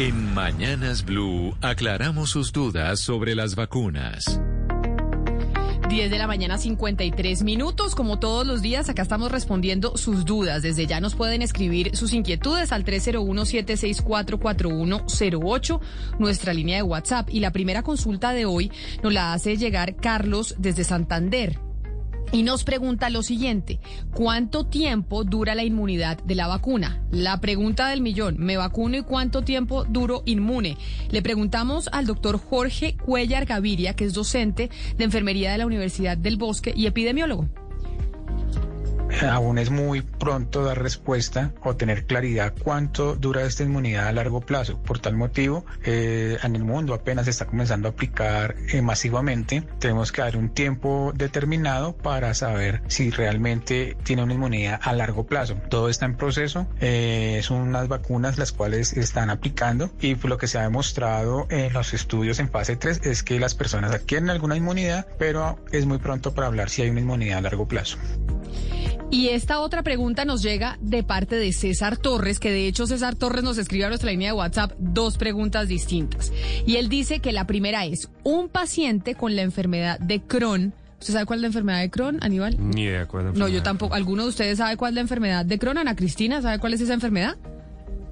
En Mañanas Blue aclaramos sus dudas sobre las vacunas. 10 de la mañana 53 minutos, como todos los días, acá estamos respondiendo sus dudas. Desde ya nos pueden escribir sus inquietudes al 301-764-4108, nuestra línea de WhatsApp. Y la primera consulta de hoy nos la hace llegar Carlos desde Santander y nos pregunta lo siguiente, ¿cuánto tiempo dura la inmunidad de la vacuna? La pregunta del millón, ¿me vacuno y cuánto tiempo duro inmune? Le preguntamos al doctor Jorge Cuellar Gaviria, que es docente de enfermería de la Universidad del Bosque y epidemiólogo aún es muy pronto dar respuesta o tener claridad cuánto dura esta inmunidad a largo plazo. Por tal motivo, eh, en el mundo apenas se está comenzando a aplicar eh, masivamente. Tenemos que dar un tiempo determinado para saber si realmente tiene una inmunidad a largo plazo. Todo está en proceso. Eh, son unas vacunas las cuales están aplicando y lo que se ha demostrado en los estudios en fase 3 es que las personas adquieren alguna inmunidad, pero es muy pronto para hablar si hay una inmunidad a largo plazo. Y esta otra pregunta nos llega de parte de César Torres, que de hecho César Torres nos escribe a nuestra línea de WhatsApp dos preguntas distintas. Y él dice que la primera es, un paciente con la enfermedad de Crohn, ¿Usted sabe cuál es la enfermedad de Crohn, Aníbal? Ni idea cuál es la No, yo tampoco. ¿Alguno de ustedes sabe cuál es la enfermedad de Crohn? Ana Cristina, ¿sabe cuál es esa enfermedad?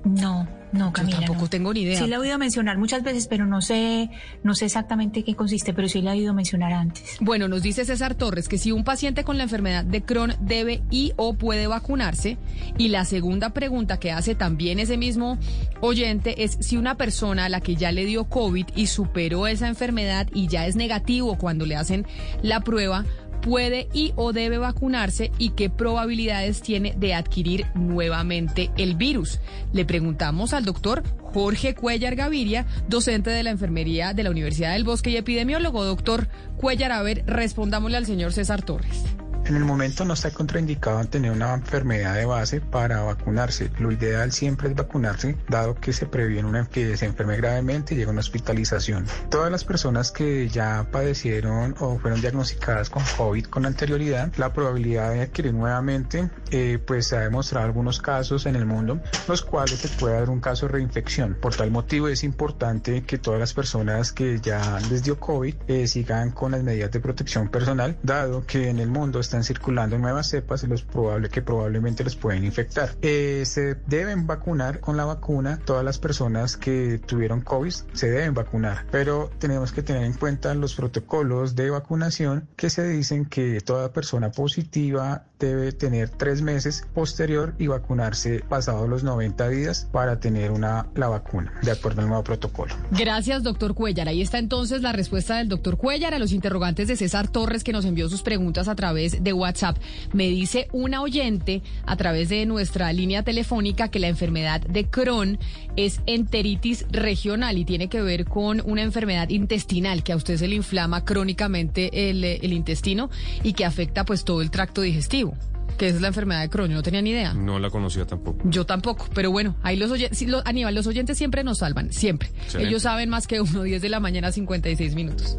No. No, Camila. Yo tampoco tengo ni idea. Sí la he oído mencionar muchas veces, pero no sé, no sé exactamente qué consiste, pero sí la he oído mencionar antes. Bueno, nos dice César Torres que si un paciente con la enfermedad de Crohn debe y o puede vacunarse. Y la segunda pregunta que hace también ese mismo oyente es si una persona a la que ya le dio COVID y superó esa enfermedad y ya es negativo cuando le hacen la prueba, puede y o debe vacunarse y qué probabilidades tiene de adquirir nuevamente el virus. Le preguntamos al doctor Jorge Cuellar Gaviria, docente de la enfermería de la Universidad del Bosque y epidemiólogo. Doctor Cuellar, a ver, respondámosle al señor César Torres. En el momento no está contraindicado tener una enfermedad de base para vacunarse. Lo ideal siempre es vacunarse, dado que se previene una, que se enferme gravemente y llega a una hospitalización. Todas las personas que ya padecieron o fueron diagnosticadas con COVID con anterioridad, la probabilidad de adquirir nuevamente, eh, pues se ha demostrado algunos casos en el mundo, los cuales se puede dar un caso de reinfección. Por tal motivo es importante que todas las personas que ya les dio COVID eh, sigan con las medidas de protección personal, dado que en el mundo están circulando nuevas cepas los probable que probablemente los pueden infectar. Eh, se deben vacunar con la vacuna todas las personas que tuvieron COVID, se deben vacunar, pero tenemos que tener en cuenta los protocolos de vacunación que se dicen que toda persona positiva debe tener tres meses posterior y vacunarse pasados los 90 días para tener una la vacuna, de acuerdo al nuevo protocolo. Gracias, doctor Cuellar. Ahí está entonces la respuesta del doctor Cuellar a los interrogantes de César Torres que nos envió sus preguntas a través de WhatsApp. Me dice una oyente a través de nuestra línea telefónica que la enfermedad de Crohn es enteritis regional y tiene que ver con una enfermedad intestinal que a usted se le inflama crónicamente el, el intestino y que afecta pues todo el tracto digestivo que es la enfermedad de Crohn. no tenía ni idea. No la conocía tampoco. Yo tampoco, pero bueno, ahí los oyentes, Aníbal, los oyentes siempre nos salvan, siempre. Ellos saben más que uno, 10 de la mañana, 56 minutos.